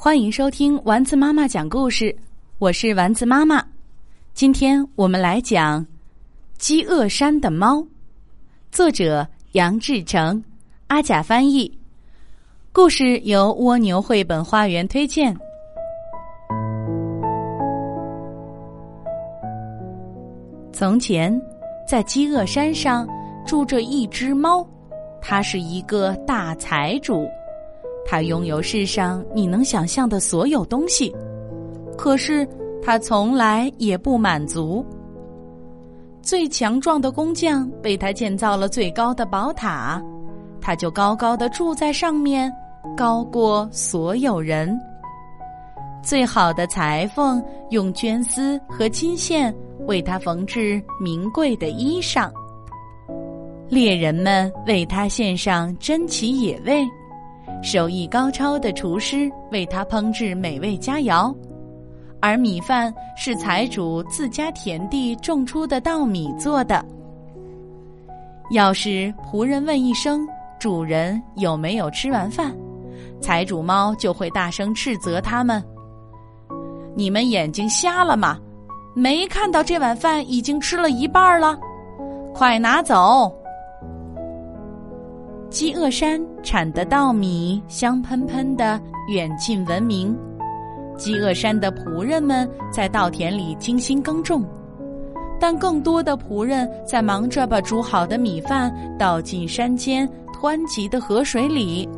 欢迎收听丸子妈妈讲故事，我是丸子妈妈。今天我们来讲《饥饿山的猫》，作者杨志成，阿甲翻译。故事由蜗牛绘本花园推荐。从前，在饥饿山上住着一只猫，它是一个大财主。他拥有世上你能想象的所有东西，可是他从来也不满足。最强壮的工匠为他建造了最高的宝塔，他就高高的住在上面，高过所有人。最好的裁缝用绢丝和金线为他缝制名贵的衣裳，猎人们为他献上珍奇野味。手艺高超的厨师为他烹制美味佳肴，而米饭是财主自家田地种出的稻米做的。要是仆人问一声主人有没有吃完饭，财主猫就会大声斥责他们：“你们眼睛瞎了吗？没看到这碗饭已经吃了一半了？快拿走！”饥饿山产的稻米香喷喷的，远近闻名。饥饿山的仆人们在稻田里精心耕种，但更多的仆人在忙着把煮好的米饭倒进山间湍急的河水里。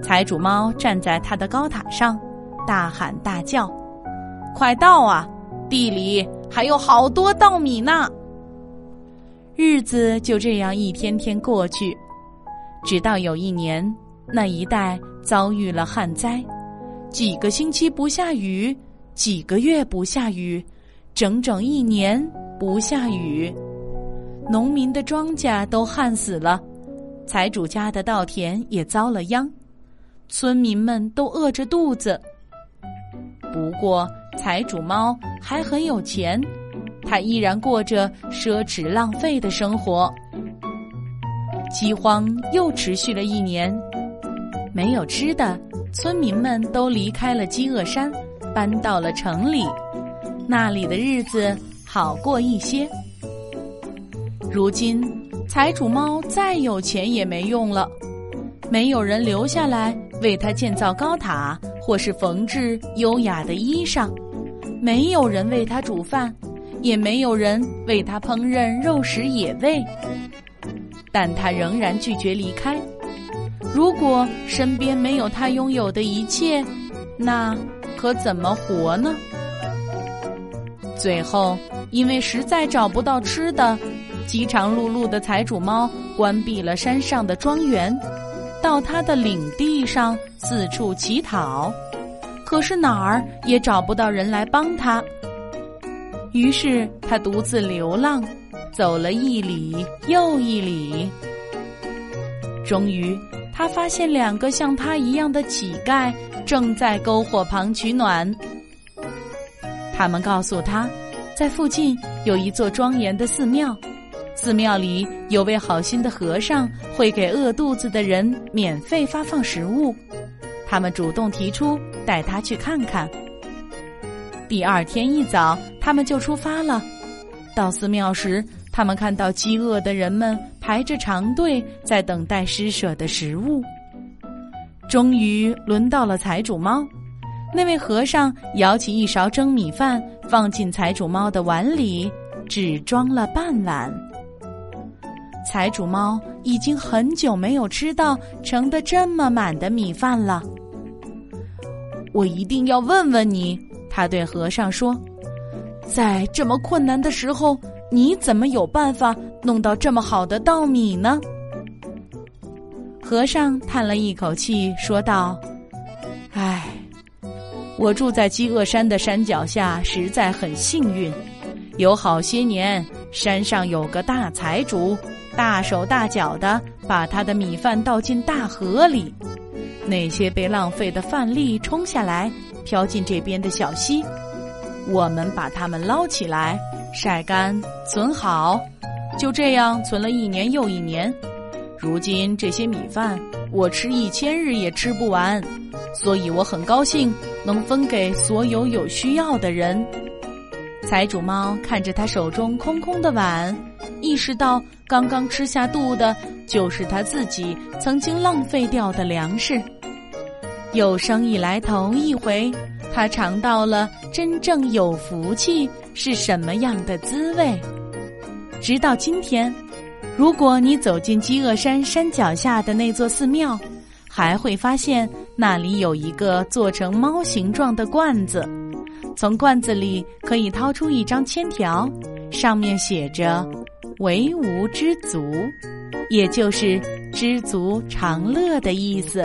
财主猫站在他的高塔上，大喊大叫：“快倒啊！地里还有好多稻米呢！”日子就这样一天天过去。直到有一年，那一带遭遇了旱灾，几个星期不下雨，几个月不下雨，整整一年不下雨，农民的庄稼都旱死了，财主家的稻田也遭了殃，村民们都饿着肚子。不过，财主猫还很有钱，他依然过着奢侈浪费的生活。饥荒又持续了一年，没有吃的，村民们都离开了饥饿山，搬到了城里，那里的日子好过一些。如今，财主猫再有钱也没用了，没有人留下来为他建造高塔，或是缝制优雅的衣裳，没有人为他煮饭，也没有人为他烹饪肉食野味。但他仍然拒绝离开。如果身边没有他拥有的一切，那可怎么活呢？最后，因为实在找不到吃的，饥肠辘辘的财主猫关闭了山上的庄园，到他的领地上四处乞讨。可是哪儿也找不到人来帮他。于是他独自流浪。走了一里又一里，终于，他发现两个像他一样的乞丐正在篝火旁取暖。他们告诉他，在附近有一座庄严的寺庙，寺庙里有位好心的和尚会给饿肚子的人免费发放食物。他们主动提出带他去看看。第二天一早，他们就出发了。到寺庙时，他们看到饥饿的人们排着长队，在等待施舍的食物。终于轮到了财主猫，那位和尚舀起一勺蒸米饭，放进财主猫的碗里，只装了半碗。财主猫已经很久没有吃到盛得这么满的米饭了。我一定要问问你，他对和尚说，在这么困难的时候。你怎么有办法弄到这么好的稻米呢？和尚叹了一口气，说道：“唉，我住在饥饿山的山脚下，实在很幸运。有好些年，山上有个大财主，大手大脚的把他的米饭倒进大河里，那些被浪费的饭粒冲下来，飘进这边的小溪，我们把它们捞起来。”晒干，存好，就这样存了一年又一年。如今这些米饭，我吃一千日也吃不完。所以我很高兴能分给所有有需要的人。财主猫看着他手中空空的碗，意识到刚刚吃下肚的就是他自己曾经浪费掉的粮食。有生以来头一回，他尝到了真正有福气是什么样的滋味。直到今天，如果你走进饥饿山山脚下的那座寺庙，还会发现那里有一个做成猫形状的罐子。从罐子里可以掏出一张签条，上面写着“唯吾知足”，也就是知足常乐的意思。